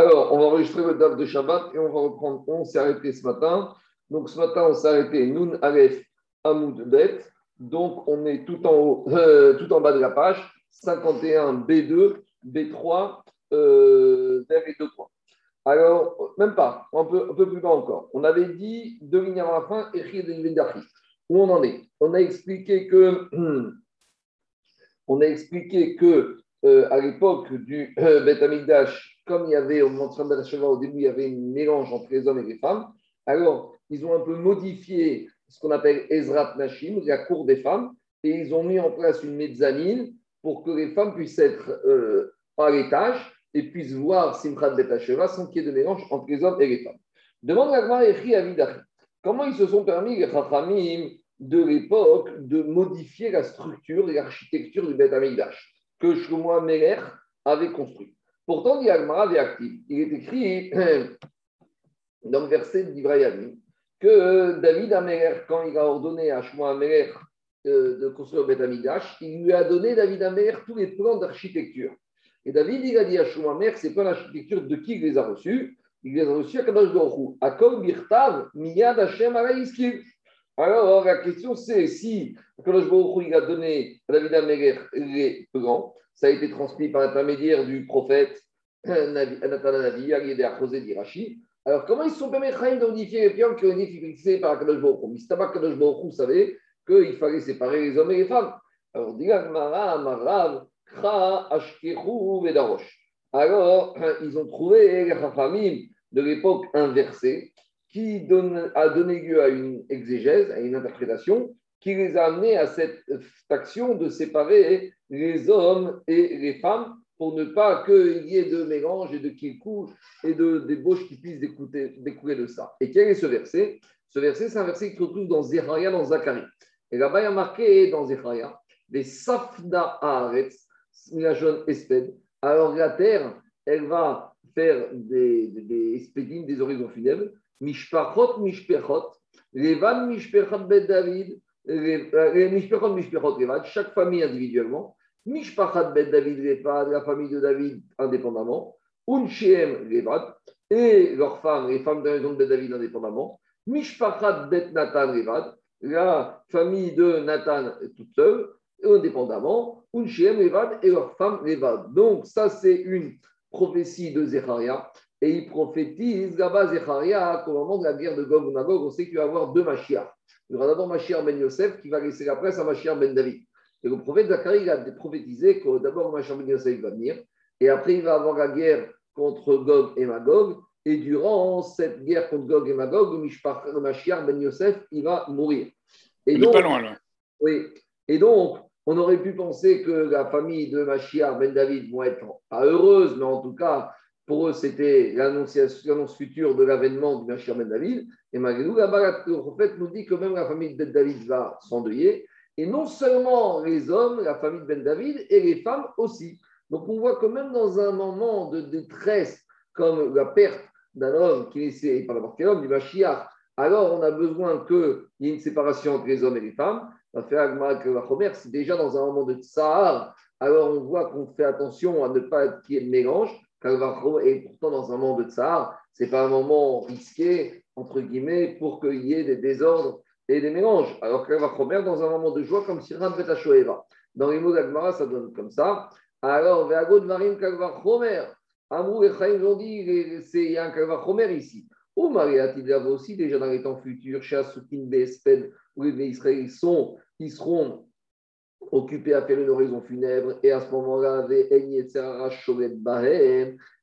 Alors, on va enregistrer le date de Shabbat et on va reprendre. On s'est arrêté ce matin. Donc, ce matin, on s'est arrêté Nun Aleph Amoud Bet. Donc, on est tout en, euh, bas de la page 51 B2, B3, euh, et 2 3. Alors, même pas, un peu, un peu plus bas encore. On avait dit deux lignes avant la fin, Où on en est? On a expliqué que, on a expliqué que euh, à l'époque du euh, Beth comme il y avait au moment de au début, il y avait un mélange entre les hommes et les femmes, alors ils ont un peu modifié ce qu'on appelle Ezrat Nashim, la cour des femmes, et ils ont mis en place une mezzanine pour que les femmes puissent être euh, à l'étage et puissent voir Simchat Bet sans qu'il y ait de mélange entre les hommes et les femmes. Demande à Echi Comment ils se sont permis, les Chachamim de l'époque, de modifier la structure et l'architecture du Bet Amikdash que Shlomo Meler avait construit? Pourtant, il avait actif. Il est écrit dans le verset d'Ibrahim que David Améler, quand il a ordonné à Shlomo Meler euh, de construire Beth il lui a donné, David Améler, tous les plans d'architecture. Et David, il a dit à Shlomo Améler, ces plans d'architecture, de qui il les a reçus Il les a reçus à Kadosh Baruch À Kol Birtav, Miyad Hashem Alors, la question, c'est si Kadosh Baruch il a donné à David Améler les plans, ça a été transmis par l'intermédiaire du prophète Nathan Navi, à José d'Irachi. Alors, comment ils sont permis de modifier les plans qui ont été fixés par Kadosh Baruch Mistama Kadosh Baruch savait qu'il fallait séparer les hommes et les femmes. Alors, alors, ils ont trouvé les Rafamim de l'époque inversée qui a donné lieu à une exégèse, à une interprétation, qui les a amenés à cette action de séparer les hommes et les femmes pour ne pas qu'il y ait de mélange et de kilkou et de débauche qui puissent découler de ça. Et quel est ce verset? Ce verset, c'est un verset qui se retrouve dans Zechariah, dans Zacharie. Et là-bas, il y a marqué dans Zechariah, les Safna Haaretz, la jeune espède. Alors la terre, elle va faire des, des, des des horizons funèbres. Mishpachot, Mishpechot, Levan, Mishpechot, Bet David, Mishpechot, Mishpechot, Levan, chaque famille individuellement. Mishpachat Bet David Levad, la famille de David indépendamment. Unshem Levad, et leurs femmes, les femmes de la maison de David indépendamment. Mishpachat Bet Nathan Levad, la famille de Nathan toute seule, indépendamment. Unshem Levad et leurs femmes Levad. Donc, ça, c'est une prophétie de Zecharia. Et il prophétise là-bas, Zecharia, qu'au moment de la guerre de Gog ou Magog, on sait qu'il va y avoir deux Mashiach. Il y aura d'abord Mashiach ben Yosef qui va laisser la presse à Mashiach ben David. Et le prophète Zacharie a prophétisé que d'abord Mashiach ben Yosef va venir, et après il va avoir la guerre contre Gog et Magog, et durant cette guerre contre Gog et Magog, le Mashiach ben Yosef, il va mourir. Et donc, pas loin là. Oui. Et donc, on aurait pu penser que la famille de Mashiach ben David vont être pas heureuse, mais en tout cas, pour eux, c'était l'annonce future de l'avènement du Mashiach ben David. Et malgré tout, là-bas, le prophète nous dit que même la famille de Ben David va s'endeuiller. Et non seulement les hommes, la famille de Ben David, et les femmes aussi. Donc on voit que même dans un moment de détresse, comme la perte d'un homme qui est par n'importe quel homme, du Mashiach, alors on a besoin qu'il y ait une séparation entre les hommes et les femmes. C'est déjà dans un moment de tsahar, alors on voit qu'on fait attention à ne pas qu'il y ait de mélange. Et pourtant, dans un moment de tsahar, ce n'est pas un moment risqué entre guillemets, pour qu'il y ait des désordres et des mélanges. Alors promettre dans un moment de joie, comme si rien ne Shoeva. Dans les mots d'Agmara, ça donne comme ça. Alors, Veago de Marim Kalva Chomer. Amrou et Chaim ont dit, a un Kalva Chomer ici. Ou Mariat, il y avait aussi déjà dans les temps futurs, chez Asukin Besped, où les Israéliens sont, ils seront occupé à faire une oraison funèbre, et à ce moment-là,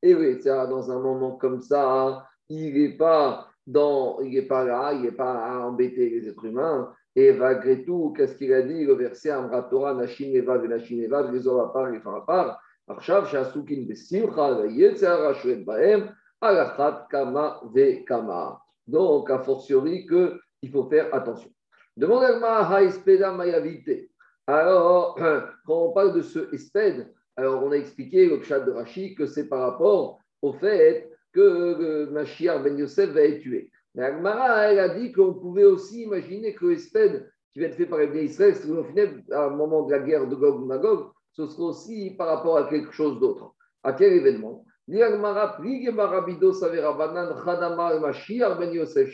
et dans un moment comme ça, il n'est pas dans, il est pas là, il n'est pas à embêter les êtres humains. Et malgré tout, qu'est-ce qu'il a dit Le verset Amra Torah, Nashin Eva, Nashin Eva, Vizorapar, Vifarapar, Arshav, Shasukin, Vesimcha, Yetzara, Shwed Bahem, Alachat, Kama, Ve, Kama. Donc, a fortiori, qu'il faut faire attention. Demande à Maha Espeda Mayavite. Alors, quand on parle de ce espède, alors on a expliqué le chat de Rashi que c'est par rapport au fait que Mashiach ben Yosef va être tué. Mais Agmara, elle a dit qu'on pouvait aussi imaginer que l'espède qui va être fait par les Israël, au final, à un moment de la guerre de Gog Magog, ce sera aussi par rapport à quelque chose d'autre. À quel événement? Ben Yosef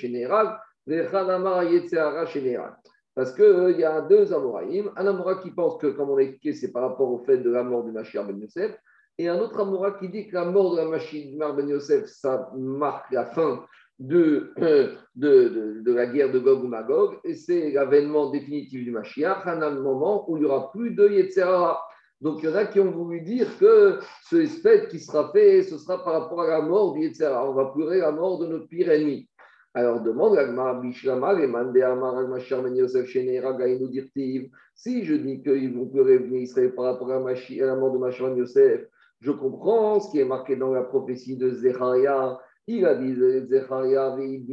Parce qu'il euh, y a deux Amoraïm. Un Amora qui pense que, comme on l'a expliqué, c'est par rapport au fait de la mort du Mashiach Ben Yosef. Et un autre Amora qui dit que la mort de la Ben Yosef, ça marque la fin de, de, de, la guerre de Gog ou Magog. Et c'est l'avènement définitif du Mashiach, un moment où il n'y aura plus de Yetzerara. Donc il y en a qui ont voulu dire que ce espèce qui sera fait, ce sera par rapport à la mort du Yetzerara. On va pleurer la mort de notre pire ennemi. Alors demande si je dis qu'ils vont pleurer Israël par rapport à, la mort de Machar Yosef, je comprends ce qui est marqué dans la prophétie de Zecharia. Il a dit Zecharia, ils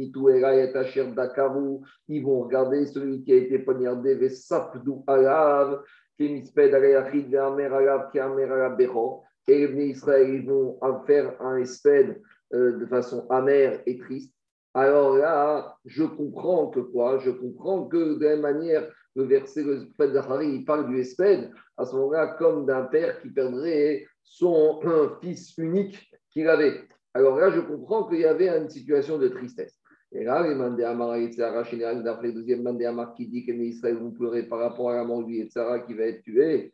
vont regarder celui qui a été poignardé, Vesapdu Alav, Kemisped Aleachid, Ve'amer Alav, Keamer Alav Becho. Et les Israël, ils vont faire un espède euh, de façon amère et triste. Alors là, je comprends que quoi? Je comprends que de la même manière, le verset, prophète Zachari, il parle du Espède, à ce moment-là, comme d'un père qui perdrait son fils unique qu'il avait. Alors là, je comprends qu'il y avait une situation de tristesse. Et là, les Mandéamar et Yitzhara, général, d'après le deuxième Mandéamar qui dit que les Israël vont pleurer par rapport à la mort du Yitzhara qui va être tué.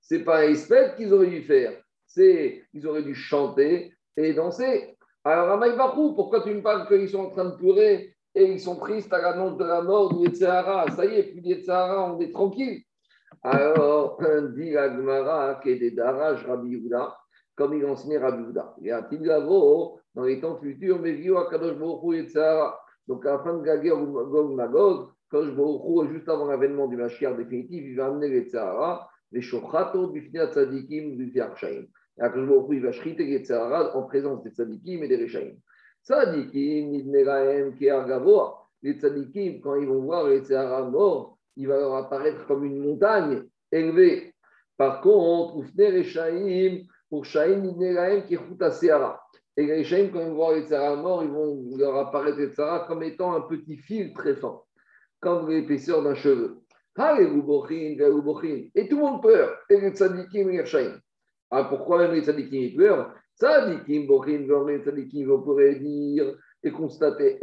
C'est pas un Isped qu'ils auraient dû faire ils auraient dû chanter et danser. Alors, Amaïbakou, pourquoi tu me parles qu'ils sont en train de pleurer et ils sont tristes à l'annonce de la mort du Yetzahara Ça y est, plus Yetzahara, on est tranquille. Alors, dit la Gemara, qui est des Daraj Rabbi Yehuda, comme il enseignait Rabbi Yehuda. Il y a Tilgavo, dans les temps futurs, mais vieux à Kadosh Baruch Yetzahara. Donc, à la fin de la guerre Gog Magog, Kadosh Baruch juste avant l'avènement du Mashiach définitif, il va amener les Tzahara, les Shochato, Bifnei Tzadikim, Bifnei Arshaim. Il va shriter les en présence des tzadikim et des rechaim. Tzadikim, nidnerahem, ke'argavoa. Les tzadikim, quand ils vont voir les tzahara morts, il va leur apparaître comme une montagne élevée. Par contre, ufne rechaim, pour shaim, nidnerahem, ke'chuta seara. Et les rechaim, quand ils vont voir les tzahara morts, ils vont leur apparaître comme étant un petit fil très fin, comme l'épaisseur d'un cheveu. Et tout le monde peur. Et les tzadikim les rechaim. Ah, pourquoi même les tzadikim pleurent Tzadikim, Bochim, les tzadikim, on pourrait dire et constater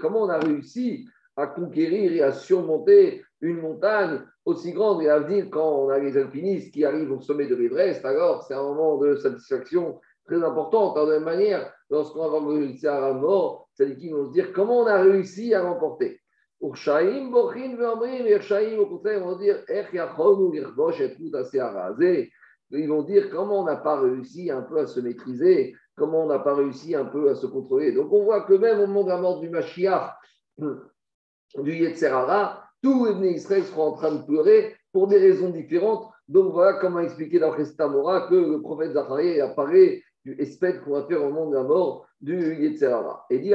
comment on a réussi à conquérir et à surmonter une montagne aussi grande. Et à dire, quand on a les alpinistes qui arrivent au sommet de l'Everest, alors c'est un moment de satisfaction très important. De la même manière, lorsqu'on va réussir à la mort, les vont se dire comment on a réussi à remporter. Urshaim, Bochin, au contraire, ils vont dire, ils vont dire comment on n'a pas réussi un peu à se maîtriser, comment on n'a pas réussi un peu à se contrôler? Donc on voit que même au moment de la mort du Mashiach, du Yetzerara, tous les Israël seront en train de pleurer pour des raisons différentes. Donc voilà comment expliquer dans Restamora que le prophète Zacharie apparaît du espèce qu'on va faire au monde de la mort du Yetzerara. Et dit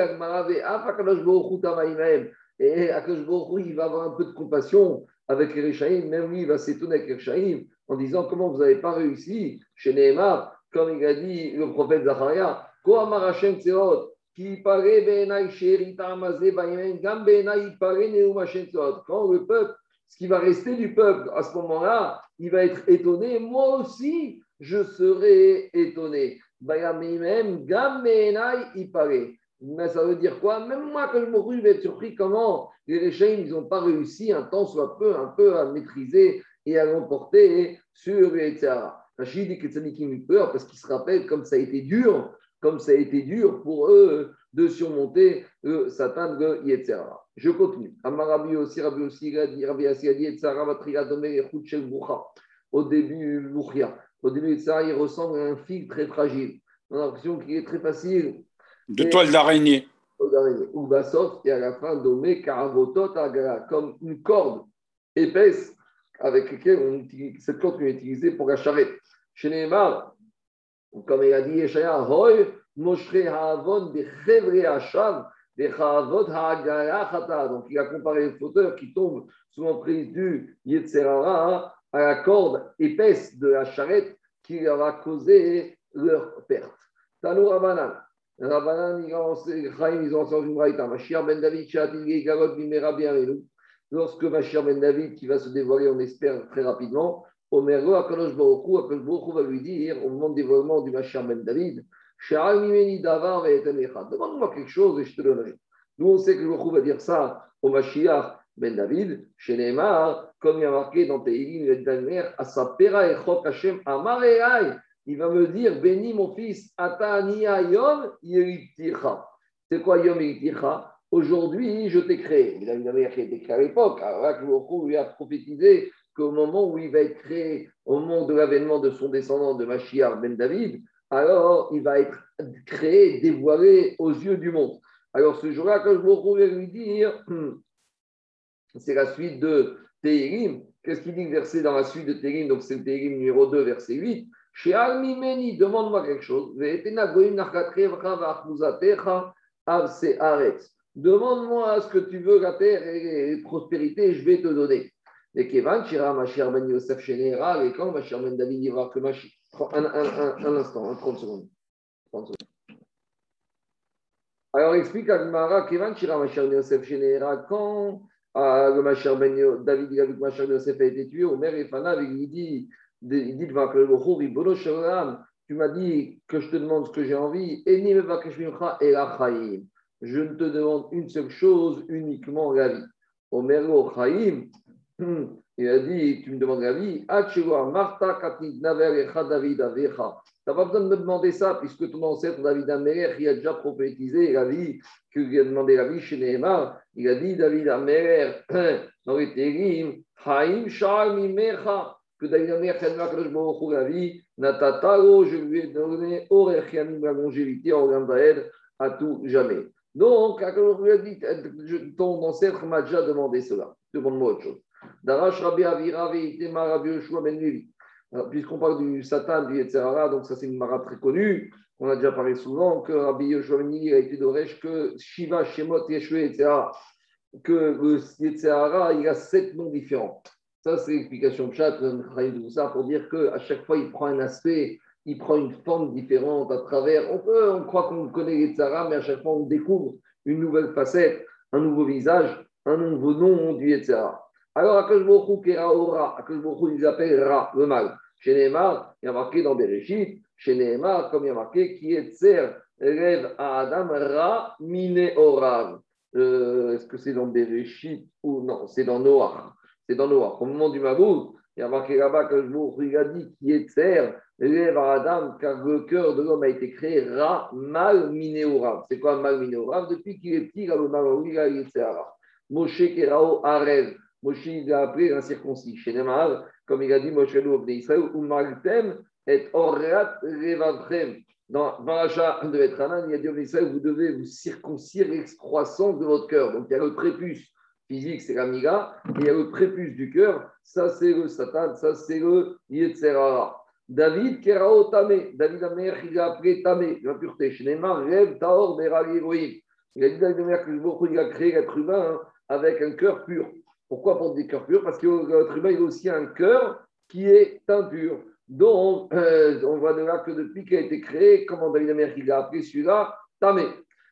et Akash il va avoir un peu de compassion avec les Réchaïm, même lui, il va s'étonner avec les Réchaïm en disant comment vous n'avez pas réussi chez Nehemar, comme il a dit le prophète Zacharia, quand le peuple, ce qui va rester du peuple à ce moment-là, il va être étonné, moi aussi je serai étonné. Mais ça veut dire quoi? Même moi, quand je me je vais être surpris comment les Réchaïm, ils n'ont pas réussi un temps soit peu, un peu à maîtriser et à l'emporter sur les Tzara. Rachid dit que Tzadikim eu peur parce qu'ils se rappellent comme ça a été dur, comme ça a été dur pour eux de surmonter le Satan de Yetzera. Je continue. Amarabi aussi, Rabbi aussi, Rabbi Assi a dit donner shel Au début, Bouchia. Au début, Yetzera, il ressemble à un fil très fragile. On a l'impression qu'il est très facile de toile d'araignée. Ou Bassof, et à la fin, nommé Karavotot comme une corde épaisse avec laquelle on utilise, cette corde qu'on utilise pour la charrette. Chez Neymar, comme il a dit Yeshaya, Hoy, Moshre Haavon, Bechevre Hashav, Bechavot Haagarachata. Donc il a comparé les fauteurs qui tombent sous l'emprise du Yetzerara à la corde épaisse de la charrette qui leur a causé leur perte. Tanou Rabanan. Rabbanan, ils ont enseigné une braïta. Mashiach ben David, Shatil Galot, Bimera, Bienvenu. lorsque Machir Ben David, qui va se dévoiler, on espère, très rapidement, Omergo Akadosh Baruchou, Akadosh Baruchou va lui dire, au moment du dévoilement du Machir Ben David, Demande-moi quelque chose et je te donnerai. Nous, on sait que le va dire ça au Mashiach Ben David, chez Neymar, comme il y a marqué dans Teilim, le dernier, à sa pera et chok Hashem il va me dire, béni mon fils, Atania Yom. C'est quoi Yom Yeriticha Aujourd'hui, je t'ai créé. Il a une mère qui a été créée à l'époque. Le lui a prophétisé qu'au moment où il va être créé, au moment de l'avènement de son descendant de Mashiach Ben David, alors il va être créé, dévoilé aux yeux du monde. Alors ce jour-là, quand je lui dire, c'est la suite de Tehirim. Qu'est-ce qu'il dit verset dans la suite de Tehirim Donc c'est le Tehirim numéro 2, verset 8. Chez Almimeni, demande-moi quelque chose. Demande-moi ce que tu veux, la terre et la prospérité, je vais te donner. Et Kevan, Shira, Machir Ben Yosef Shenera, et quand Machir Ben David dira que Machir. Un, un, un, instant, 30 secondes. 30 secondes. Alors, explique à Gmara, Kevan, Shira, Machir Ben Yosef Shenera, quand ah, le Machir Ben David, Machir Ben Yosef a été tué, Omer et Fana, il dit, il dit devant le tu m'as dit que je te demande ce que j'ai envie, et Je ne te demande une seule chose, uniquement la vie. Omer Chaim, il a dit, tu me demandes la vie, Marta Naver David Avecha. Tu n'as pas besoin de me demander ça, puisque ton ancêtre David Améler, il a déjà prophétisé la vie, qu'il lui a demandé la vie chez Nehemar. Il a dit, David Améler, dans les Térim, Haïm Shalmi Mecha, que la vie, Natataro, je lui ai donné Orechianim la longévité en Gandaed à tout jamais. Donc, lui a dit, ton ancêtre m'a déjà demandé cela. Demande-moi autre chose. Darash Rabbi Avira Rabbi Yoshua Ben Levi. Puisqu'on parle du Satan, du etc., donc ça c'est une mara très connue. On a déjà parlé souvent que Rabbi Yoshua Ben Levi a été d'Oresh que Shiva, Shemot, Yeshua, etc., que le Yetzirah, il a sept noms différents. C'est l'explication de chat, tout ça, pour dire qu'à chaque fois, il prend un aspect, il prend une forme différente à travers. On, peut, on croit qu'on connaît Yetzirah, mais à chaque fois, on découvre une nouvelle facette, un nouveau visage, un nouveau nom du Yetzirah. Alors, Akash Bokhu Kera Ora, Akash Bokhu, ils appellent Ra, le mal. Chez Neymar, il y a marqué dans Bereshit, chez Neymar, comme il y a marqué, qui est Tser, rêve à Adam, Ra, Mine Orav. Euh, est-ce que c'est dans Bereshit ou non? C'est dans Noah. C'est dans Noah. Au moment du Maboul, il y a marqué là-bas que il a dit qui est Tser, rêve à Adam, car le cœur de l'homme a été créé Ra, mal, Mine Orav. C'est quoi mal, Mine Orav Depuis qu'il est petit, il a le mal, il Ra. Moshe Kerao Arev. Moshe, il a appelé un circoncis. Chez Neymar, comme il a dit Moshe Lou Israël, ou Martem et Orat Revavrem. Dans Paracha de Etranan, il a dit vous devez vous circoncire l'excroissance de votre cœur. Donc il y a le prépuce physique, c'est la miga, et il y a le prépuce du cœur, ça c'est le Satan, ça c'est le Yetzerara. David Kerao Tame, David Amer, il a appelé Tame, la pureté. Rev Taor Beral Il a dit David Amer que il a créé l'être humain avec un cœur pur. Pourquoi pour des cœurs purs Parce que l'être humain, il a aussi un cœur qui est impur. Donc, euh, on voit de là que depuis qu'il a été créé, comment David Amer il a appelé celui-là? Tamé.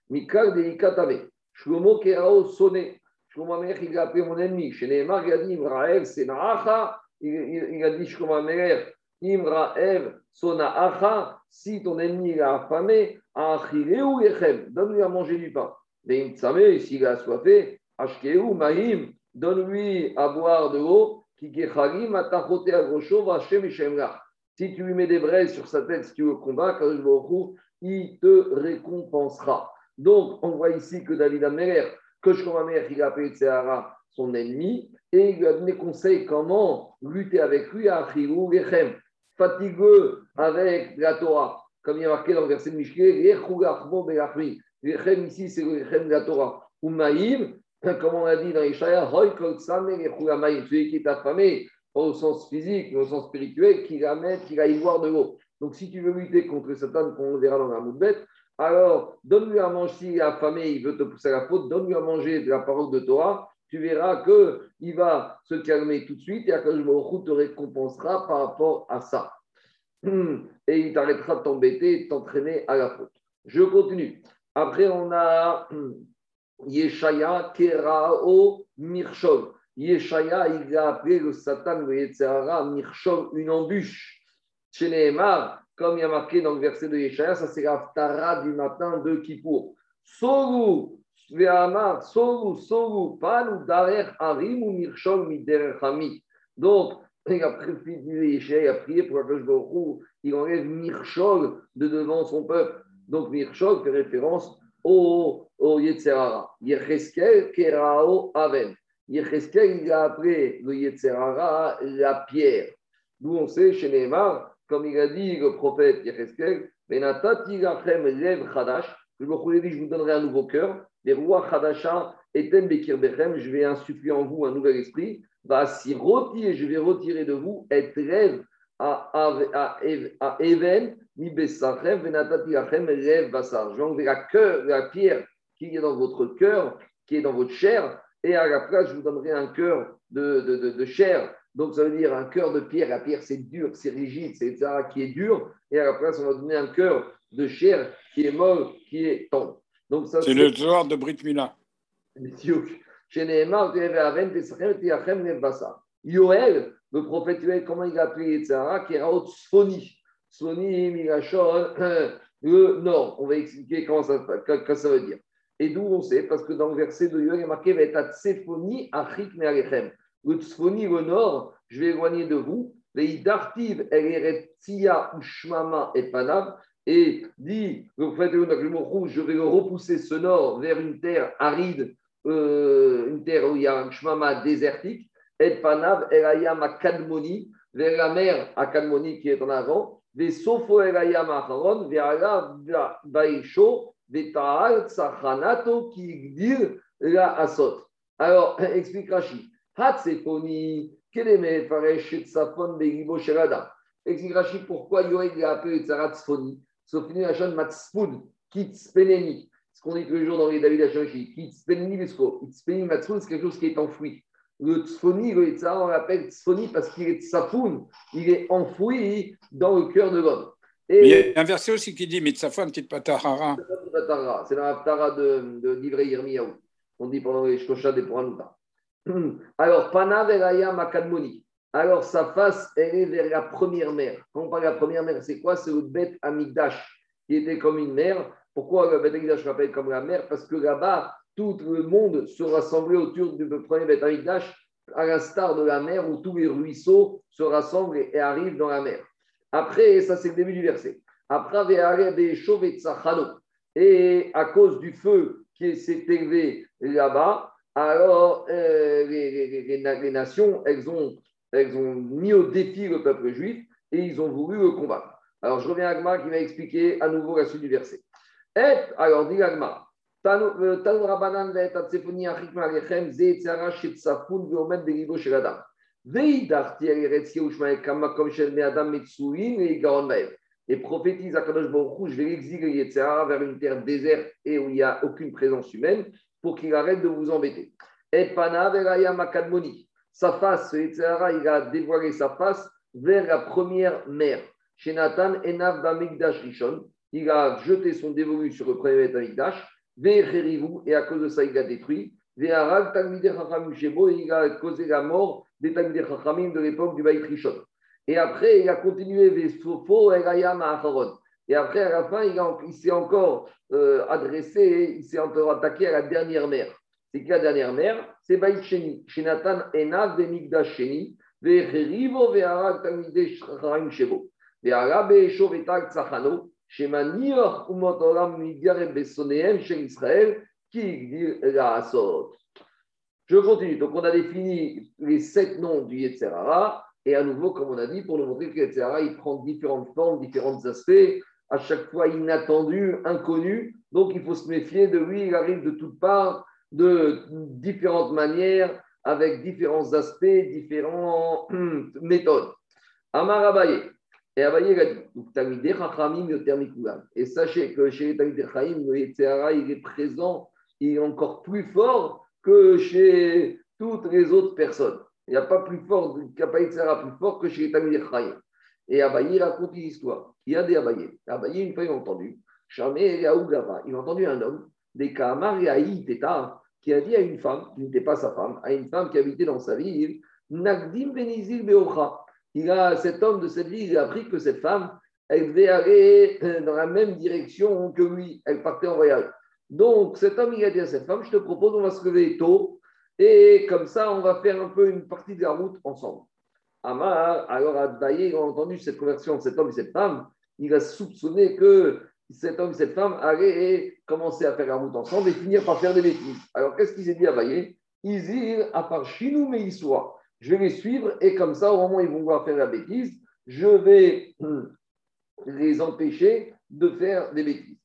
Mikal Deika Tamé. Shlomo Kerao Soné. Shlomo Amer, il a appelé mon ennemi. Chez Neymar, il a dit Imraev Senaacha. Il a dit Shlomo Amer, Imraev Sonaacha. Si ton ennemi a affamé, Achileu Yechem. Donne-lui à manger du pain. Mais s'il a assoiffé, Ashkeu Mahim donne-lui à boire de l'eau, qui si tu lui mets des braises sur sa tête, si tu veux combattre, il te récompensera. Donc, on voit ici que David Améler, que Shomamer, il a appelé Tsehara son ennemi, et il lui a donné conseil comment lutter avec lui à Achirou Gechem, fatigueux avec la Torah, comme il y a marqué dans le verset de Mishké, Gechem ici, c'est le Gechem de la Torah. Umaïm, comme on a dit dans Ishaïa, celui qui est affamé, pas au sens physique, mais au sens spirituel, qui la mette, qui y boire de l'eau. Donc, si tu veux lutter contre Satan, comme on verra dans la bête, alors donne-lui à manger, est affamé, il veut te pousser à la faute, donne-lui à manger de la parole de Torah, tu verras qu'il va se calmer tout de suite et Akash te récompensera par rapport à ça. Et il t'arrêtera de t'embêter de t'entraîner à la faute. Je continue. Après, on a Yeshaya Kerao Mirshov. Yeshaya, il a appelé le Satan, le Yetzerara, Mirchol, une embûche. Chez Nehemar, comme il y a marqué dans le verset de Yeshaya, ça c'est l'Aftara du matin de Kippour. Soru, Sveamar, Panu, Darer, Harim ou. Donc, il a prié, il a prié pour Baruch il enlève Mirchol de devant son peuple. Donc, Mirchol fait référence au, au Yetzerara. Kerao, Aven. Il a appelé le Yetzerara la pierre. D'où on sait, chez Neymar, comme il a dit le prophète chadash, je me dit, je vous donnerai un nouveau cœur, les rois chadasha etem bekirbechem, je vais insuffler en vous un nouvel esprit, va si retirer, je vais retirer de vous, et rêve à, Even, mi besachem, venatati lachem lev basar. Je vais enlever la, cœur, la pierre qui est dans votre cœur, qui est dans votre chair, et à la place, je vous donnerai un cœur de chair. Donc, ça veut dire un cœur de pierre. La pierre, c'est dur, c'est rigide, c'est ça qui est dur. Et à la place, on va donner un cœur de chair qui est molle, qui est tendre. Donc, ça, c'est le genre de Brit Mila. Yoel, le prophète Yoel, comment il a appelé Yetzara Qui est Raot Sfoni. Sfoni, Migashon, le nord. On va expliquer comment ça, que ça veut dire. Et d'où on sait Parce que dans le verset de Yoel, il est marqué Tsefoni Achik Mealechem. Le Tsfoni, le nord, je vais éloigner de vous. Veidartiv, Eretia, Ushmama et Panav. Et dit le prophète rouge, je vais repousser ce nord vers une terre aride, euh, une terre où il y a un shmama désertique. Et Panav, Erayam Akadmoni, vers la mer Akadmoni qui est en avant. Des Sofo Erayam Acharon, vers la Baisho, qui la Asot. Alors, explique Rashi. Hatsefoni, quel est mes faresh Tsafon Begibo Sherada Explique Rashi pourquoi Yoel a appelé Tsarat Sfoni. Sofini Hachon Matspoud, Kitspeneni. Ce qu'on dit tous les jours dans les David Hachoshi. Kitspeneni Vesko. Kitspeneni Matspoud, c'est quelque chose qui est enfoui. Le Tsfoni, le Tzara, on l'appelle Tsfoni parce qu'il est Tsafoun. Il est enfoui dans le cœur de l'homme. Et il y a un verset aussi qui dit Mitzafon Kitpatahara. C'est dans l'Aftara de, de l'Ivré Yirmiyahu. On dit pendant les Shkosha des Puranuta. Alors, Pana Makadmoni. Alors, sa face, elle est vers la première mer. Quand on parle de la première mer, c'est quoi? C'est le Bet Amigdash, qui était comme une mer. Pourquoi le Bet Amigdash rappelle comme la mer? Parce que là-bas, tout le monde se rassemblait autour du premier Bet Amigdash, à l'instar de la mer où tous les ruisseaux se rassemblent et arrivent dans la mer. Après, ça c'est le début du verset. Après, et à cause du feu qui s'est élevé là-bas, alors euh, les, nations, elles ont, elles ont mis au défi le peuple juif et ils ont voulu le combattre. Alors je reviens à Agma qui va expliquer à nouveau la suite du verset. Et, alors dit Agma, et prophétise à Kadosh Baruch je vais l'exiler vers une terre déserte et où il n'y a aucune présence humaine pour qu'il arrête de vous embêter. Et Pana Makadmoni, sa face, Yetzera, il a dévoilé sa face vers la première mer. Chez Nathan, Enav Bamigdash Rishon, il a jeté son dévolu sur le premier Mikdash, et à cause de ça, il a détruit. il a causé la mort des Talmidei Chachamim de l'époque du Baït Rishon. Et après, il a continué Et après, à la fin, il, s'est encore euh, adressé, il s'est encore attaqué à la dernière mère. C'est que la dernière mère, c'est Baït Asot. Je continue. Donc, on a défini les sept noms du Yetzerara. Et à nouveau, comme on a dit, pour nous montrer que il prend différentes formes, différents aspects, à chaque fois inattendu, inconnu. Donc, il faut se méfier de lui. Il arrive de toutes parts, de différentes manières, avec différents aspects, différentes méthodes. Amar Abaye. Et Abaye a dit Et sachez que chez les Talmidei le Yetzerara, il est présent, il est encore plus fort que chez toutes les autres personnes. Il n'y a pas plus fort, il n'y a plus fort que chez les Tamil Et Abaye raconte une histoire. Il y a des Abaye. Abaye, une fois, il a entendu. il a entendu un homme, des Kamar et Teta, qui a dit à une femme, qui n'était pas sa femme, à une femme qui habitait dans sa ville, Nagdim Benizil Beocha. Il a, cet homme de cette ville, il a appris que cette femme, elle devait aller dans la même direction que lui. Elle partait en voyage. Donc, cet homme, il a dit à cette femme, je te propose, on va se lever tôt, et comme ça, on va faire un peu une partie de la route ensemble. Amar, alors Adbaye, il a entendu cette conversion de cet homme et cette femme, il a soupçonné que cet homme et cette femme allaient commencer à faire la route ensemble et finir par faire des bêtises. Alors, qu'est-ce qu'il s'est dit à Baye Isir, à part Chinou, mais soit. Je vais les suivre et comme ça, au moment où ils vont voir faire la bêtise, je vais hum, les empêcher de faire des bêtises.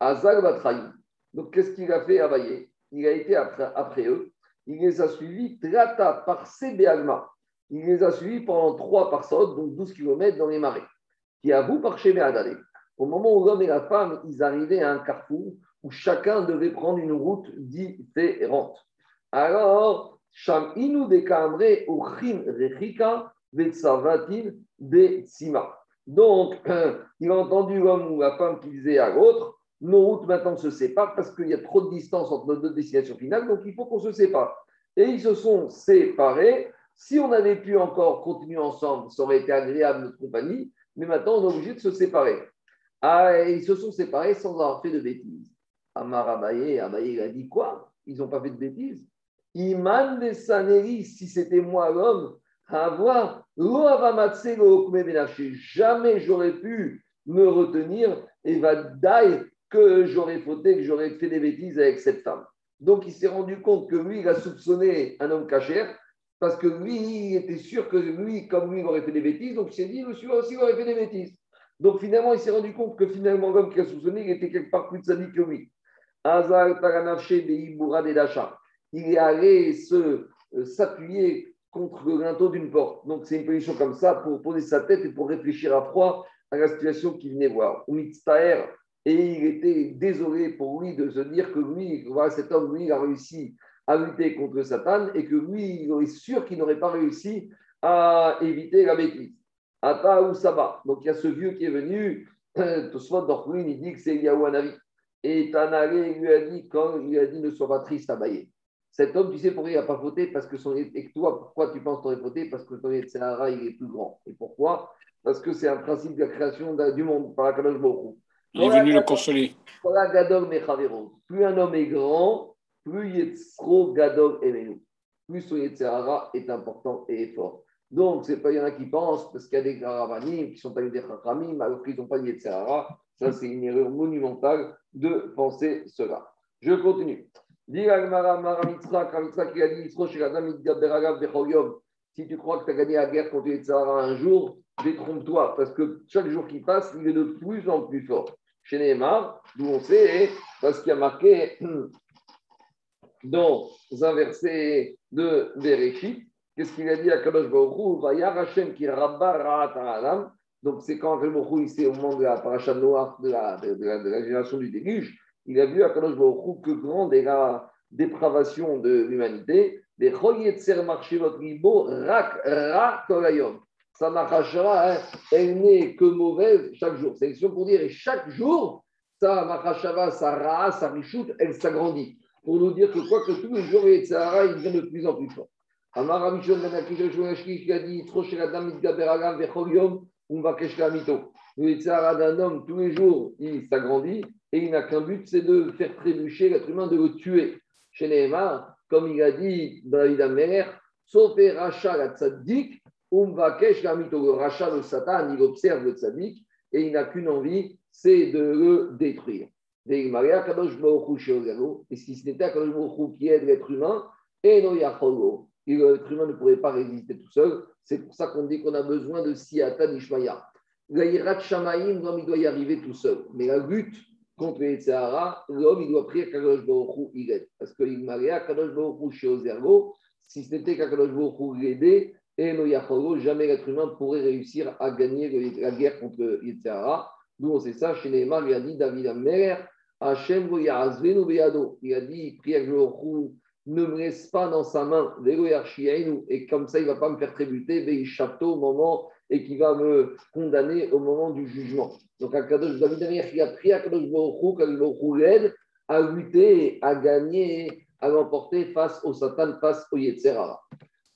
Azar va trahir. Donc, qu'est-ce qu'il a fait à Baye Il a été après, eux. Il les a suivis trata par Sebéalma. Il les a suivis pendant trois personnes, donc 12 km dans les marais. Qui a vous par Adalé. Au moment où l'homme et la femme, ils arrivaient à un carrefour où chacun devait prendre une route différente. Alors, Sham inu de uchin rechika vetsavatin de sima. Donc, il a entendu l'homme ou la femme qui disait à l'autre, nos routes maintenant se séparent parce qu'il y a trop de distance entre nos deux destinations finales, donc il faut qu'on se sépare. Et ils se sont séparés. Si on avait pu encore continuer ensemble, ça aurait été agréable notre compagnie, mais maintenant on est obligé de se séparer. Ah, ils se sont séparés sans avoir fait de bêtises. Amar Abaye, Abaye a dit quoi? Ils n'ont pas fait de bêtises. Iman de Saneri, si c'était moi l'homme, avoir jamais j'aurais pu me retenir et va que j'aurais fauté, que j'aurais fait des bêtises avec cette femme. Donc il s'est rendu compte que lui, il a soupçonné un homme cachère parce que lui, il était sûr que lui, comme lui, il aurait fait des bêtises. Donc il s'est dit, monsieur aussi, il aurait fait des bêtises. Donc finalement, il s'est rendu compte que finalement, l'homme qui a soupçonné, il était quelque part plus de sadique que lui. Il est allé se, euh, s'appuyer contre le linteau d'une porte. Donc c'est une position comme ça pour poser sa tête et pour réfléchir à froid à la situation qu'il venait voir. Et il était désolé pour lui de se dire que lui, voilà, cet homme, lui, il a réussi à lutter contre Satan et que lui, il est sûr qu'il n'aurait pas réussi à éviter la bêtise. Ata ou Saba. Donc il y a ce vieux qui est venu, Tosfot Dorkwin, il dit que c'est Yahouanavi. Et Tanaré lui a dit, quand il lui a dit ne sois pas triste à bailler. Cet homme, tu sais pourquoi il n'a pas fauté? Parce que son, et toi, pourquoi tu penses aurait fauté? Parce que ton Sahara, il est plus grand. Et pourquoi? Parce que c'est un principe de la création du monde par la Kadosh Il est venu le consoler. Plus un homme est grand, plus Yetzro Gadol Emenu. Plus son Yetzirara est important et est fort. Donc, c'est pas, il y en a qui pensent, parce qu'il y a des Karavanim qui sont allés des Chachamim, alors qu'ils n'ont pas de Yetzirara. Ça, c'est une erreur monumentale de penser cela. Je continue. Si tu crois que tu as gagné la guerre contre Yetzirara un jour, détrompe-toi, parce que chaque jour qui passe, il est de plus en plus fort. Chez Neymar, d'où on sait, parce qu'il y a marqué dans un verset de Bereshit, Qu'est-ce qu'il a dit à Kadosh Baruch Vayar Hashem qui Donc, c'est quand Baruch ici, au moment de la paracha noire de la, génération du déluge, il a vu à Kadosh Baruch que grande est la dépravation de l'humanité. Des Rak Ra. Sa machashava, elle n'est que mauvaise chaque jour. C'est une pour dire, et chaque jour, sa machashava, sa ra, sa richoute, elle s'agrandit. Pour nous dire que quoi que tous les jours, il devient de plus en plus fort. Amar Amishon Ben qui a dit. Le Tzara d'un homme, tous les jours, il s'agrandit et il n'a qu'un but, c'est de faire trébucher l'être humain, de le tuer. Chez Nehemar, comme il a dit David Amer, sauf Racha la Tzaddik, Umvakesh Kamito. Le Racha, le Satan, il observe le Tzaddik et il n'a qu'une envie, c'est de le détruire. Et si ce n'était Kadosh Baruch qui aide l'être humain, et non Yacholo l'être humain ne pourrait pas résister tout seul. C'est pour ça qu'on dit qu'on a besoin de Siata Nishmaya. L'Aïrat Shamaïm, l'homme, doit y arriver tout seul. Mais la lutte contre les l'homme, il doit prier Kadosh Baruch il aide. Parce qu'il Maria, Kadosh Baruch chez Ozergo, si ce n'était qu'Akadosh Baruch l'aidait, et no Yachoro, jamais l'être humain pourrait réussir à gagner la guerre contre Yitzhara. D'où on sait ça, chez Neymar, il a dit David Amer, Hachem. Il a dit, prie à ne me laisse pas dans sa main, et comme ça, il ne va pas me faire trébuter, château au moment, et qui va me condamner au moment du jugement. Donc, Akadosh David il a pris Akadosh Baruch l'aide à lutter, à gagner, à l'emporter face au Satan, face au Yetzerara.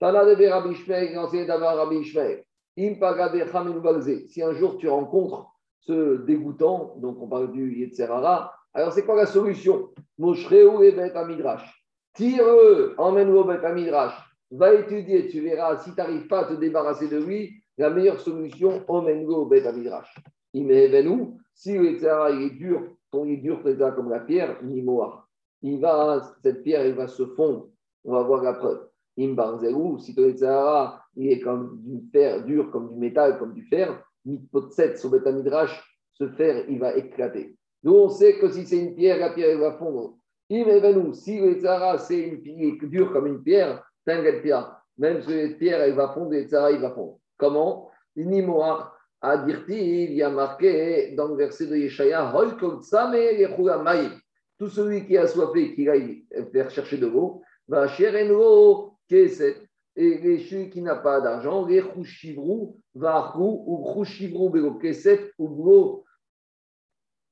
Tana de Rabbi Ishmael, enseigné d'avoir Rabbi Ishmael. Si un jour tu rencontres ce dégoûtant, donc on parle du Yetzerara, alors c'est quoi la solution? Moshreu et Bet Amidrash. Tire-le, emmène-le au Bet Amidrash. Va étudier, tu verras, si tu n'arrives pas à te débarrasser de lui, la meilleure solution, emmène-le au Bet Amidrash. Il si le Yetzerara est dur, ton il est dur comme la pierre, ni Il va, cette pierre, elle va se fondre. On va voir la preuve. Imbarzerou, si le Yetzerara, il est comme du fer, dur comme du métal, comme du fer, mitpotset, sur Betamidrash, ce fer, il va éclater. Nous, on sait que si c'est une pierre, la pierre, va fondre. Im si le Yetzerara, c'est une pierre dure comme une pierre, pas. Même si la pierre, va fondre, le Yetzerara, il va fondre. Comment? Dirti, il y a marqué dans le verset de Yeshaya, tout celui qui a soifé, qui aille faire chercher de l'eau, va. Et celui qui n'a pas d'argent, va ou ou.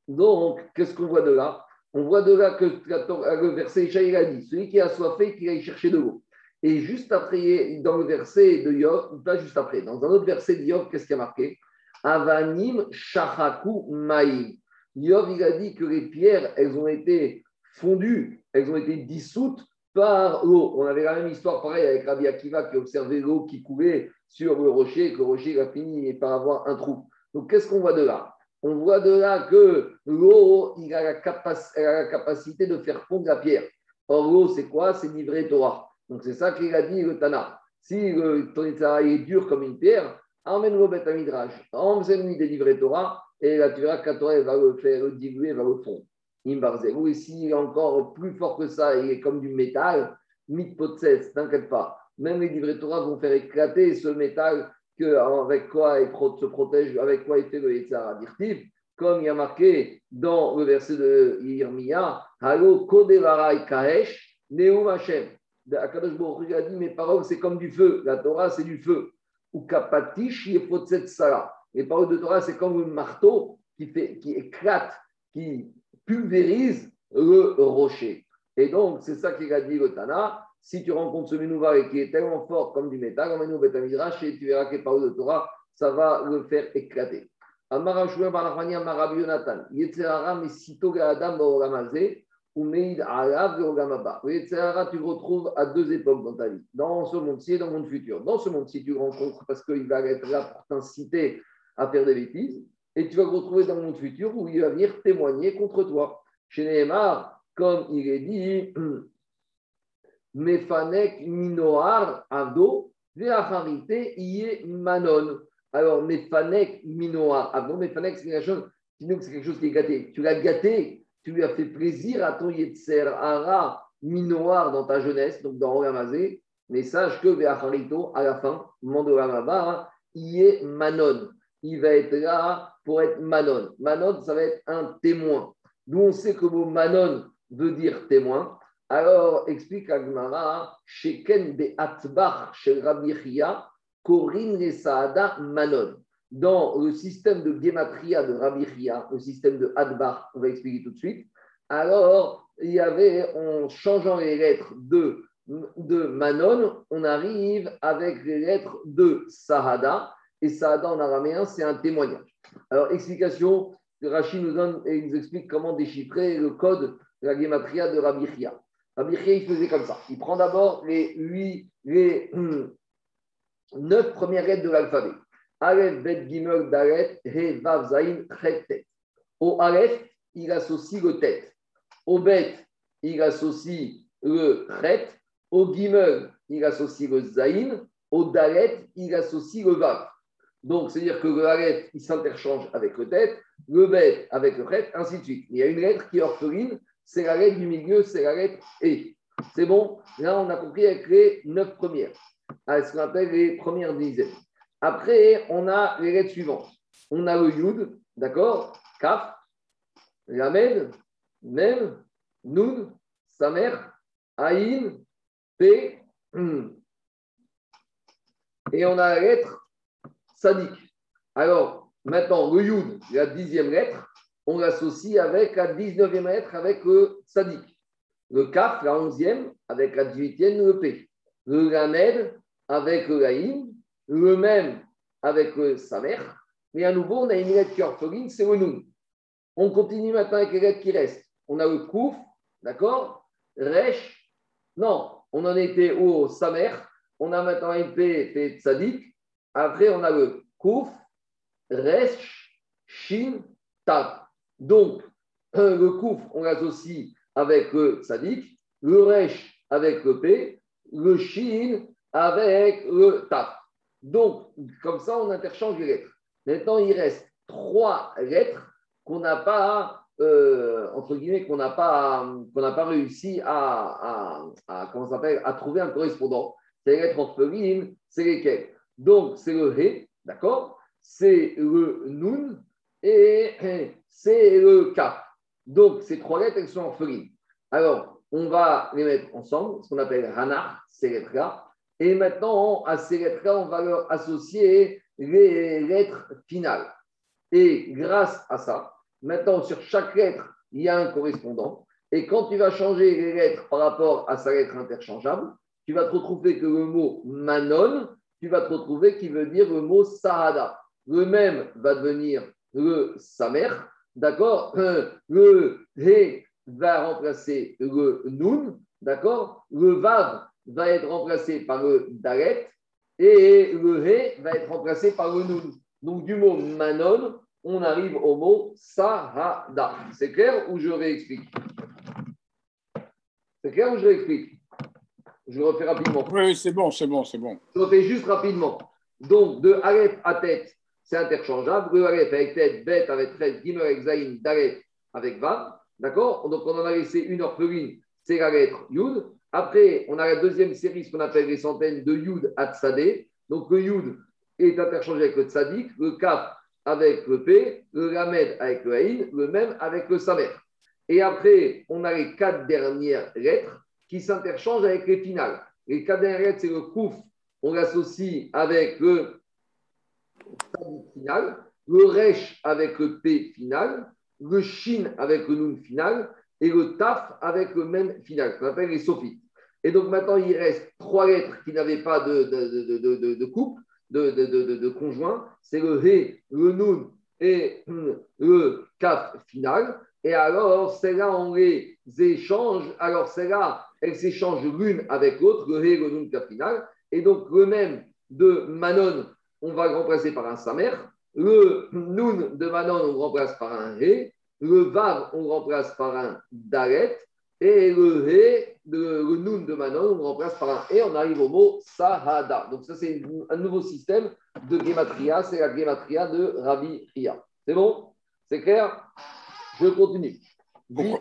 Donc, qu'est-ce qu'on voit de là? On voit de là que le verset Yeshaya a dit, celui qui a soifé, qui aille chercher de l'eau. Et juste après, dans le verset de Yov, pas juste après, dans un autre verset de Yov, qu'est-ce qui a marqué? Avanim Shachaku Maïm. Yov, il a dit que les pierres, elles ont été fondues, elles ont été dissoutes par l'eau. On avait la même histoire pareil avec Rabbi Akiva qui observait l'eau qui coulait sur le rocher, que le rocher a fini par avoir un trou. Donc qu'est-ce qu'on voit de là? On voit de là que l'eau, a, la capacité de faire fondre la pierre. Or, l'eau, c'est quoi? C'est livré Torah. Donc c'est ça qu'il a dit le Tana. Si le Tonitza est dur comme une pierre, emmène-le au Beth Midrash, emmène-lui des livrets Torah, et là tu verras la Torah va le faire le diluer, va le fondre. Ou s'il est encore plus fort que ça, il est comme du métal, mitpotses, t'inquiète pas. Même les livrets Torah vont faire éclater ce métal que, avec quoi il se protège, avec quoi il fait le Yetzara dirtiv, comme il y a marqué dans le verset de Yirmiya, Halo Kodevarai Kaesh, Neum Hashem. Akadosh Baruch a dit Mes paroles, c'est comme du feu. La Torah, c'est du feu ou kapatish sala. Les paroles de Torah, c'est comme un marteau qui, fait, qui éclate, qui pulvérise le rocher. Et donc, c'est ça qu'il a dit le Tana. Si tu rencontres ce Menouva et qui est tellement fort comme du métal, emmène-nous et tu verras que les paroles de Torah, ça va le faire éclater. Amara Amara. Yetzerara ou Meid. Le tu le retrouves à deux époques dans ta vie, dans ce monde-ci et dans le monde futur. Dans ce monde-ci, tu le rencontres parce qu'il va être là pour t'inciter à faire des bêtises, et tu vas le retrouver dans le monde futur où il va venir témoigner contre toi. Chez Nehemar, comme il est dit, Mefanek Minoar Ado, Veacharite Iye Manon. Alors, Mefanek Minoar Ado, Mefanek, c'est quelque chose qui est gâté. Tu l'as gâté tu lui as fait plaisir à ton Yetzer Hara minoir dans ta jeunesse, donc dans Ogamazé, mais sache que Ve'acharito, à la fin, Mandoramaba, il est Manon. Il va être là pour être Manon. Manon, ça va être un témoin. Nous, on sait que le mot Manon veut dire témoin. Alors, explique Agmara, Sheken de Atbach, chez Rabbi Korin le Saada Manon dans le système de Gematria de Rabbi le système de Adbar, on va expliquer tout de suite, alors il y avait, en changeant les lettres de, Manon, on arrive avec les lettres de Sahada, et Sahada en araméen, c'est un témoignage. Alors, explication, Rachid nous donne et nous explique comment déchiffrer le code de la Gematria de Rabbi Chia. Il faisait comme ça. Il prend d'abord les huit, les hum, neuf premières lettres de l'alphabet. Aleph, Bet, Gimel, Dalet, He, Vav, Zain, Chet, Au Aleph, il associe le tête. Au Bet, il associe le Chet. Au Gimel, il associe le Zain. Au Dalet, il associe le Vav. Donc, c'est-à-dire que le Aleph, il s'interchange avec le tête, le Bet avec le Chet, ainsi de suite. Il y a une lettre qui est orpheline, c'est la lettre du milieu, c'est la lettre E. C'est bon? Là, on a compris avec les neuf premières, à ce qu'on appelle les premières dizaines. Après, on a les lettres suivantes. On a le Yud, d'accord? Kaf, Lamed, Mem, Nun, Samer, Aïn, P, et on a la lettre Sadik. Alors, maintenant, le Yud, la dixième lettre, on l'associe avec la dix-neuvième lettre avec le Sadik. Le Kaf, la onzième, avec la dix-huitième, le P. Le Lamed, avec le Laïm. Le même, avec le Samer. Mais à nouveau, on a une lettre qui est orpheline, c'est le Nun. On continue maintenant avec les lettres qui restent. On a le Kouf, d'accord? Resh. Non, on en était au Samer. On a maintenant un P, P Tzadik. Après, on a le Kouf, Resh, Shin, Tav. Donc, euh, le Kouf, on l'associe avec le Tzadik. Le Resh avec le P. Le Shin avec le Tav. Donc, comme ça, on interchange les lettres. Maintenant, il reste trois lettres qu'on n'a pas, euh, entre guillemets, qu'on n'a pas, réussi à, trouver un correspondant. Ces lettres orphelines, c'est lesquelles Donc, c'est le He, d'accord? C'est le Nun et c'est le Kaf. Donc, ces trois lettres, elles sont orphelines. Alors, on va les mettre ensemble, ce qu'on appelle Hanar, ces lettres-là. Et maintenant, à ces lettres-là, on va leur associer les lettres finales. Et grâce à ça, maintenant, sur chaque lettre, il y a un correspondant. Et quand tu vas changer les lettres par rapport à sa lettre interchangeable, tu vas te retrouver que le mot manon, tu vas te retrouver qui veut dire le mot sahada. Le même va devenir le samer, d'accord? Le he va remplacer le nun, d'accord? Le vav va être remplacé par le dalet et le he va être remplacé par le nun. Donc du mot manon, on arrive au mot sahada. C'est clair ou je réexplique? C'est clair ou je réexplique? Je refais rapidement. Oui, c'est bon, c'est bon, c'est bon. Je refais juste rapidement. Donc de Aleph à tête, c'est interchangeable. Avec tête, bête avec tête, Gimel avec Zayin, Dalet avec Vav. D'accord Donc on en a laissé une orpheline, c'est la lettre Yud. Après, on a la deuxième série, ce qu'on appelle les centaines de Yud à Tsadé. Donc le Yud est interchangé avec le Tzadik, le Kaf avec le P, le Lamed avec le Haïn, le même avec le Samer. Et après, on a les quatre dernières lettres qui s'interchangent avec les finales. Les quatre dernières lettres, c'est le Kouf, on l'associe avec le final, le Resh avec le P final, le Shin avec le Nun final et le Taf avec le même final, qu'on appelle les Sophites. Et donc maintenant, il reste trois lettres qui n'avaient pas de, de, de, couple, de, conjoint. C'est le He, le Nun et le Kaf final. Et alors, celles-là, on les échange. Alors, celles-là, elles s'échangent l'une avec l'autre, le He, le Nun, Kaf final. Et donc, le même de Manon, on va le remplacer par un Samer. Le Nun de Manon, on le remplace par un He. Le Vav, on le remplace par un Dalet. Et le He, le, le Nun de Manon, on remplace par un Et, on arrive au mot Sahada. Donc, ça, c'est un nouveau système de Gematria. C'est la Gematria de Rabbi Ria. C'est bon? C'est clair? Je continue.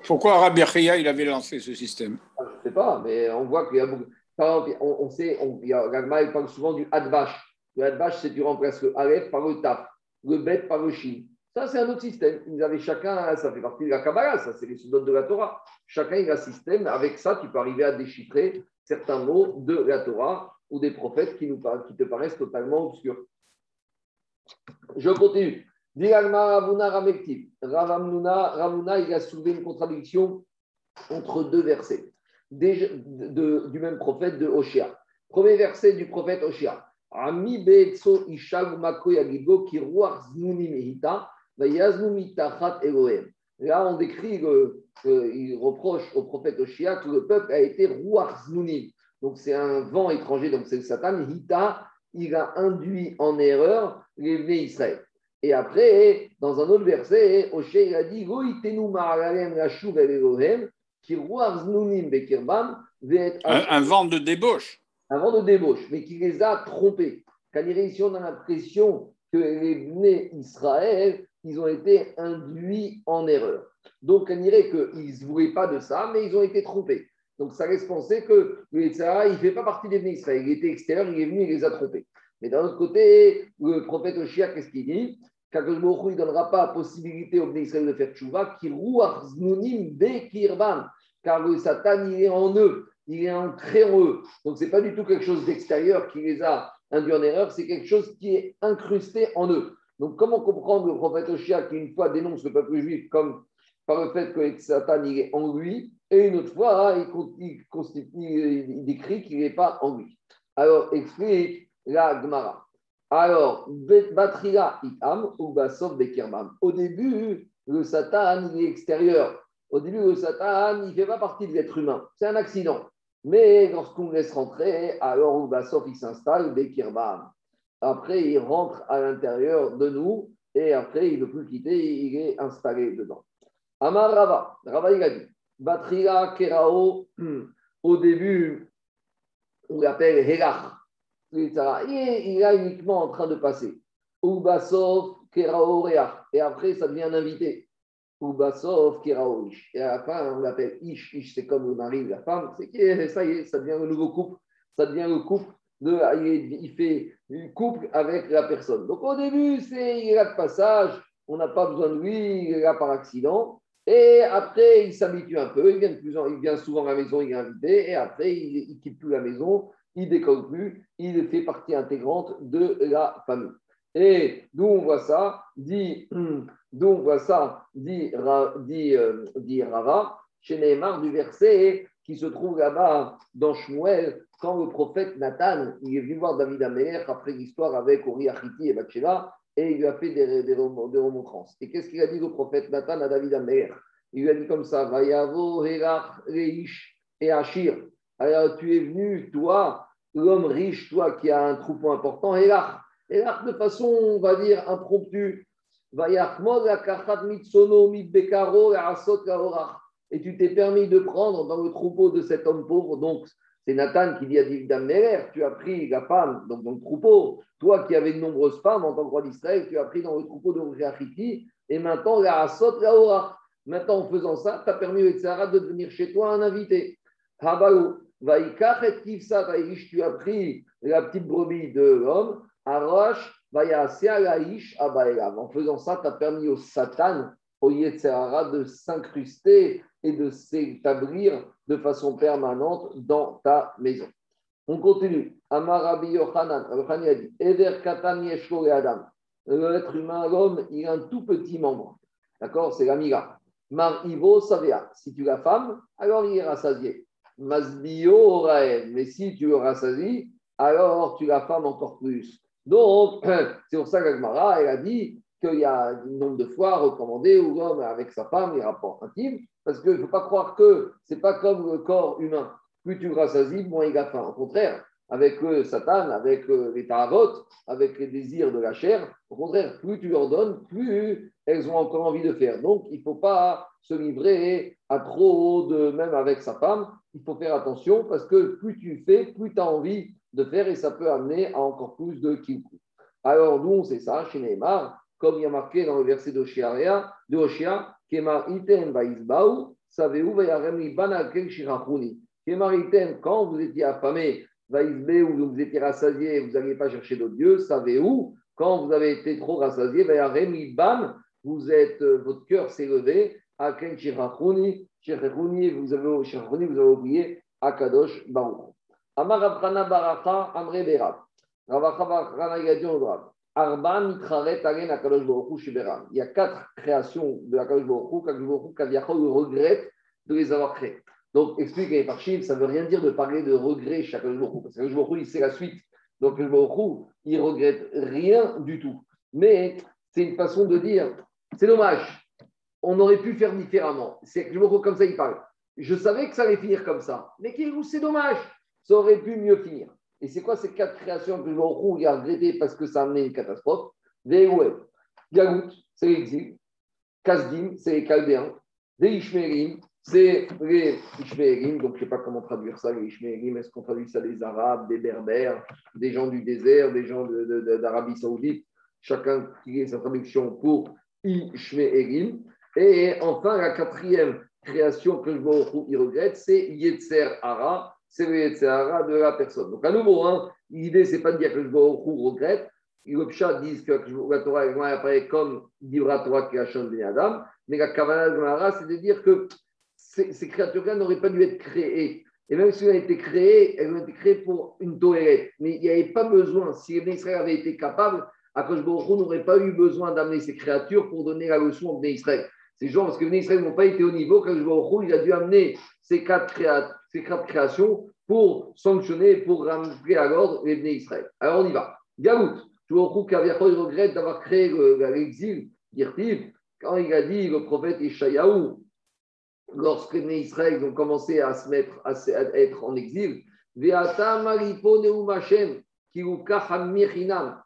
Pourquoi, Rabbi Ria, il avait lancé ce système? Je ne sais pas, mais on voit qu'il y a beaucoup. Par exemple, on, sait, on, il y a, il parle souvent du Advash. Le Advash, c'est tu remplaces le Aleph par le Taf, le Bet par le Shin. Ça, c'est un autre système. Ils avaient chacun, ça fait partie de la Kabbalah, ça, c'est les soldats de la Torah. Chacun, il a un système. Avec ça, tu peux arriver à déchiffrer certains mots de la Torah ou des prophètes qui, nous, qui te paraissent totalement obscurs. Je continue. Ravuna Ravuna, il a soulevé une contradiction entre deux versets du même prophète de Oshia. Premier verset du prophète Oshia. Ami Beetso Ishag Mako Yagigo Mehita Là, on décrit, il reproche au prophète Oshia que le peuple a été Ruach Donc, c'est un vent étranger, donc c'est le Satan. Hita, il a induit en erreur les venus Israël. Et après, dans un autre verset, Oshia, il a dit un, vent de débauche. Un vent de débauche, mais qui les a trompés. Quand ici, on a l'impression que les venus Israël ils ont été induits en erreur. Donc, on dirait qu'ils ne voulaient pas de ça, mais ils ont été trompés. Donc, ça laisse penser que le il ne fait pas partie des venus Israël. Il était extérieur, il est venu, il les a trompés. Mais d'un autre côté, le prophète Oshia, qu'est-ce qu'il dit? Qu'Akadosh il ne donnera pas possibilité aux venus Israël de faire tchouva, qui bekirban, car le Satan, il est en eux, il est ancré en eux. Donc, ce n'est pas du tout quelque chose d'extérieur qui les a induits en erreur, c'est quelque chose qui est incrusté en eux. Donc, comment comprendre le prophète Oshia qui, une fois, dénonce le peuple juif comme par le fait que Satan il est en lui Et une autre fois, il, il décrit qu'il n'est pas en lui. Alors, explique la Gemara. Alors, Batrila Itam ou Basov. Au début, le Satan, il est extérieur. Au début, le Satan, il ne fait pas partie de l'être humain. C'est un accident. Mais lorsqu'on laisse rentrer, alors Ubasov, il s'installe, Bekirman. Après, il rentre à l'intérieur de nous et après, il ne peut plus quitter, il est installé dedans. Amar Rava, Rava, il a dit Kerao, au début, on l'appelle Helach. Il est uniquement en train de passer. Ubasov Kerao Et après, ça devient un invité. Ubasov Kerao Ish. Et à la fin, on l'appelle Ish. Ish, c'est comme le mari de la femme. C'est ça y est, ça devient le nouveau couple. Ça devient le couple de, il fait un couple avec la personne. Donc au début, c'est il là de passage, on n'a pas besoin de lui, il est là par accident. Et après, il s'habitue un peu, il vient, plus il vient souvent à la maison, il est invité, et après, il ne quitte plus la maison, il décolle plus, il fait partie intégrante de la famille. Et d'où on voit ça, dit, d'où on voit ça, dit, dit, euh, dit Rava, chez Neymar du verset qui se trouve là-bas dans Shmuel, quand le prophète Nathan il est venu voir David Améler après l'histoire avec Ori Achiti et Bathsheba, et il lui a fait des, des, remontrances. Et qu'est-ce qu'il a dit au prophète Nathan à David Améler? Il lui a dit comme ça Vayavo, Herach, Reish et Achir. Alors tu es venu, toi, l'homme riche, toi qui as un troupeau important, Herach. Herach de façon, on va dire, impromptue. Et tu t'es permis de prendre dans le troupeau de cet homme pauvre. Donc, c'est Nathan qui dit à David tu as pris la femme donc dans le troupeau. Toi qui avais de nombreuses femmes en tant que roi d'Israël, tu as pris dans le troupeau de Réachiti. Et maintenant, la Asot, la. Maintenant, en faisant ça, tu as permis à Sarah de venir chez toi un invité. Et tu as pris la petite brebis de l'homme. Arosh, En faisant ça, tu as permis au Satan, au Yetzerara, de s'incruster et de s'établir de façon permanente dans ta maison. On continue. Amarabi Yochanan, a dit Eder Katan Adam. L'être humain, l'homme, il a un tout petit membre. D'accord C'est l'amiga. Mar Ivo Savea. Si tu la femme, alors il est rassasié. Masbio. Mais si tu le rassasies, alors tu la femme encore plus. Donc, c'est pour ça qu'Agmara, a dit qu'il y a un nombre de fois recommandé où l'homme avec sa femme, les rapports intimes, parce qu'il ne faut pas croire que ce n'est pas comme le corps humain. Plus tu rassasies, moins il a faim. Au contraire, avec le Satan, avec les taravotes, avec les désirs de la chair, au contraire, plus tu leur donnes, plus elles ont encore envie de faire. Donc, il ne faut pas se livrer à trop de, même avec sa femme, il faut faire attention parce que plus tu fais, plus tu as envie de faire et ça peut amener à encore plus de kikou. Alors, nous, c'est ça, chez Neymar, comme il y a marqué dans le verset d'Oshia, de Oshia, Kemar iten vaizbaou, savez-vous, vayaremi banakel shirachuni. Kemar iten, quand vous étiez affamé, vaizbe, ou vous étiez rassasié, vous n'alliez pas chercher d'autres dieux, savez-vous, quand vous avez été trop rassasié, vayaremi ban, vous êtes, euh, votre cœur s'est levé, à ken shirachuni, vous shirachuni, vous avez oublié, Akadosh Baruch. Amar Baraka, Amre il a dit il y a quatre créations de la Kadosh Baruch Hu, regrette de les avoir créées. Donc, explique les Parchim, ça ne veut rien dire de parler de regret chez Kadosh Baruch parce que Kadosh Baruch il sait la suite. Donc, Kadosh Baruch il regrette rien du tout. Mais c'est une façon de dire, c'est dommage, on aurait pu faire différemment. C'est Kadosh Baruch comme ça, il parle. Je savais que ça allait finir comme ça, mais c'est dommage, ça aurait pu mieux finir. Et c'est quoi ces quatre créations que je il a regretté parce que ça a amené une catastrophe? Veoué. Gagout, c'est l'exil. Kasdim, c'est les Chaldéens. Des Ishmérim, c'est les Ishmérim. Donc, je ne sais pas comment traduire ça, les Ishmérim. Est-ce qu'on traduit ça des Arabes, des Berbères, des gens du désert, des gens d'Arabie Saoudite? Chacun qui ait sa traduction pour Ishmérim. Et enfin, la quatrième création que je il regrette, c'est Yetzer Ara c'est le de la personne. Donc, à nouveau, hein, l'idée, ce n'est pas de dire que je au regrette. Pshat disent que la Torah apparaît comme Divra Torah qui a changé Adam, mais la Kavanah de c'est de dire que ces, créatures-là n'auraient pas dû être créées. Et même si elles ont été créées, elles ont été créées pour une Toérette. Mais il n'y avait pas besoin, si Israël avait été capable, Akash n'aurait pas eu besoin d'amener ces créatures pour donner la leçon à Israël. Ces gens, parce que les Israël n'ont pas été au niveau, je il a dû amener ces quatre, ces créations pour sanctionner, pour ramener à l'ordre les Israël. Alors on y va. Galout, toujours il regrette d'avoir créé l'exil, quand il a dit le prophète Ishayahu, lorsque les Israël ont commencé à se mettre, à, être en exil, Maripo Neumachem, Kirukahamichinam.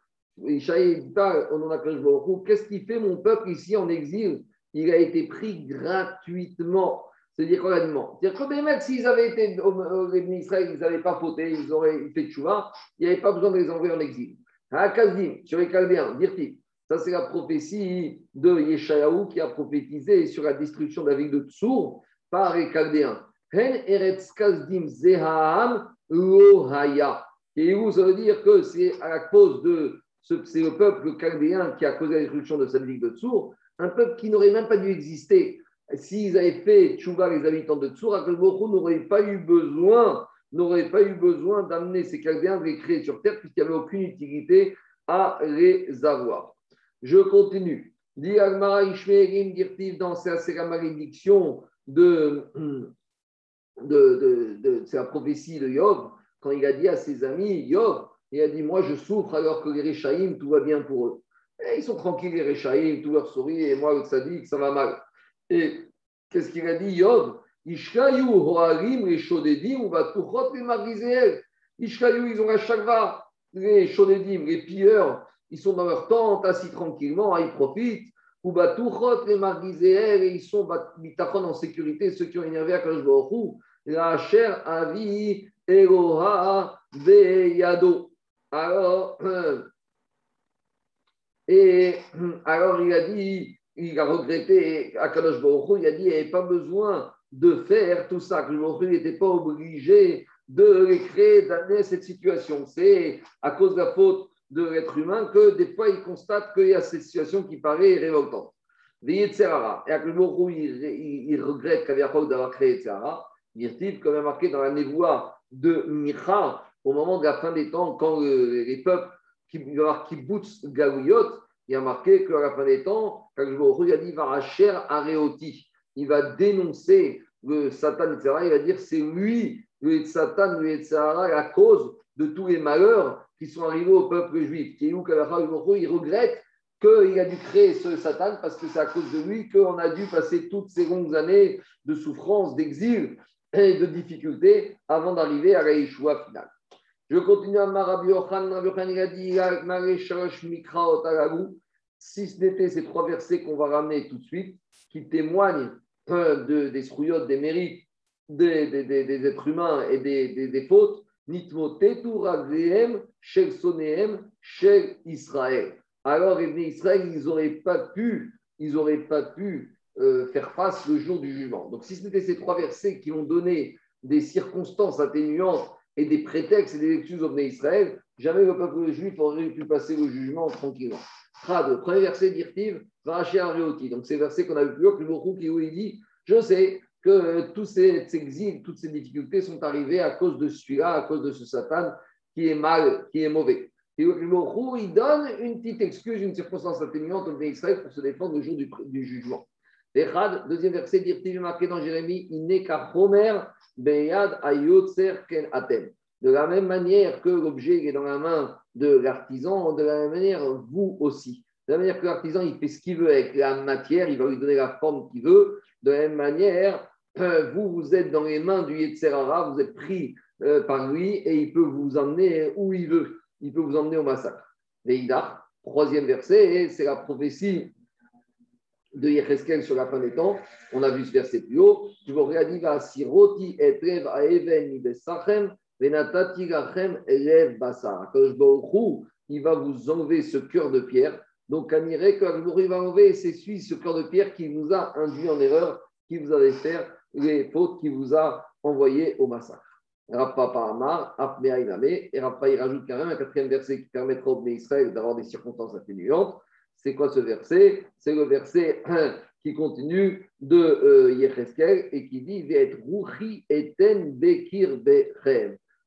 Qu'est-ce qui fait mon peuple ici en exil? Il a été pris gratuitement. C'est-à-dire quoi C'est-à-dire que même s'ils avaient été les Israël, ils n'avaient pas fauté, ils auraient fait chouva, il n'y avait pas besoin de les envoyer en exil. Hakazim, sur les Chaldéens, dire-t-il, ça c'est la prophétie de Yeshayahu qui a prophétisé sur la destruction de la ville de Tsour par les Chaldéens. Hen eretz kazdim. Et vous, ça veut dire que c'est à cause de c'est le peuple chaldéen qui a causé la destruction de cette ville de Tsour, un peuple qui n'aurait même pas dû exister s'ils avaient fait Tchouba, les habitants de Tsour, Akalbochou n'aurait pas eu besoin n'aurait pas eu besoin d'amener ces Chaldéens, de les créer sur terre, puisqu'il n'y avait aucune utilité à les avoir. Je continue. Dit dans c'est la malédiction de, de, de, c'est la prophétie de Yov, quand il a dit à ses amis, Yov, il a dit Moi je souffre alors que les Réchaïm, tout va bien pour eux. Ils sont tranquilles, les Réchaïm, tout leur sourit, et moi, le Tzadik, ça va mal. Et qu'est-ce qu'il a dit, Yod? Ishkayu Hoarim, les Shodedim, on va tout les Marizéel. Ishkayu, ils ont la chagva. Les Shodedim, les pilleurs, ils sont dans leur tente, assis tranquillement, ils profitent. Ou Batouchot, les Marizéel, et ils sont bitachon en sécurité, ceux qui ont énervé à Kadosh La chair avi Eloha Veyado. Alors, et alors il a dit il a regretté à Kadosh Baruch il a dit qu'il n'y avait pas besoin de faire tout ça, que le n'était pas obligé de les créer, d'amener cette situation. C'est à cause de la faute de l'être humain que des fois il constate qu'il y a cette situation qui paraît révoltante. Et à il, il, il regrette qu'Aviachok d'avoir créé Tzara. Il comme marqué dans la névoie de Micha, au moment de la fin des temps, quand les peuples qui, qui boutent Gaouyot, il a marqué qu'à la fin des temps, je a dit Varacher il va dénoncer le Satan, etc. Il va dire c'est lui, le Satan, le Sahara, la cause de tous les malheurs qui sont arrivés au peuple juif. Il regrette qu'il a dû créer ce Satan parce que c'est à cause de lui qu'on a dû passer toutes ces longues années de souffrance, d'exil et de difficultés avant d'arriver à la Yeshua finale. Je continue à Marabi Ochan. Il a dit Mikra Si ce n'était ces trois versets qu'on va ramener tout de suite, qui témoignent de, des srouillottes, des mérites des, des, des, êtres humains et des, des fautes, Nitmotetu Ragzehem, Shel Sonehem, Shel Israël. Alors, les Israël, ils n'auraient pas pu, ils auraient pas pu euh, faire face le jour du jugement. Donc, si ce n'était ces trois versets qui ont donné des circonstances atténuantes et des prétextes et des excuses au Israël, jamais le peuple juif aurait pu passer le jugement tranquillement. Trad, premier verset d'Irtiv, Raché Aréoti. Donc, c'est le verset qu'on a vu plus haut, que le où il dit Je sais que tous ces exils, toutes ces difficultés sont arrivées à cause de celui-là, à cause de ce Satan qui est mal, qui est mauvais. Et le il donne une petite excuse, une circonstance atténuante au Israël pour se défendre le jour du jugement. Deuxième verset marqué dans Jérémie Il n'est qu'à Beyad Ken Atem. De la même manière que l'objet est dans la main de l'artisan, de la même manière, vous aussi. De la même manière que l'artisan, il fait ce qu'il veut avec la matière, il va lui donner la forme qu'il veut. De la même manière, euh, vous, vous êtes dans les mains du Yetzerara, vous êtes pris euh, par lui et il peut vous emmener où il veut. Il peut vous emmener au massacre. Veïdar, troisième verset, c'est la prophétie de Yecheskel sur la fin des temps. On a vu ce verset plus haut. Je vous regarde, si roti etrev aeven besachem, venatati lachem elev basar. il va vous enlever ce cœur de pierre. Donc, Amiré, il va enlever, c'est celui, ce cœur de pierre qui vous a induit en erreur, qui vous avait fait les fautes, qui vous a envoyé au massacre. Rappa Amar, Apnea et Rappa il rajoute quand même un quatrième verset qui permettra au Israël d'avoir des circonstances atténuantes. C'est quoi ce verset? C'est le verset qui continue de euh, et qui dit eten bekir.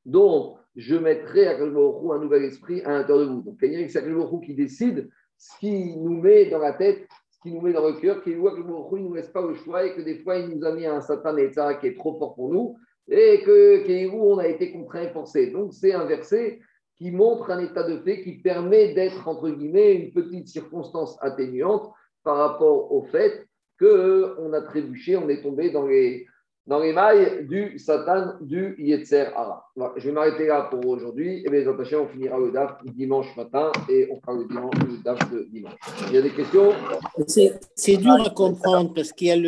Donc, je mettrai à un nouvel esprit à l'intérieur de vous. Donc, y a qui décide ce qui nous met dans la tête qui nous met dans le cœur, qui voit que ne nous laisse pas le choix et que des fois, il nous a mis un Satan et ça qui est trop fort pour nous et que on a été contraint et forcé. Donc, c'est un verset qui montre un état de fait qui permet d'être, entre guillemets, une petite circonstance atténuante par rapport au fait qu'on a trébuché, on est tombé dans les, dans les mailles du Satan, du Yetzer Hara. je vais m'arrêter là pour aujourd'hui. Et bien, on finira le DAF dimanche matin et on fera le, dimanche, le DAF de dimanche. Il y a des questions? C'est dur à comprendre parce qu'il y a le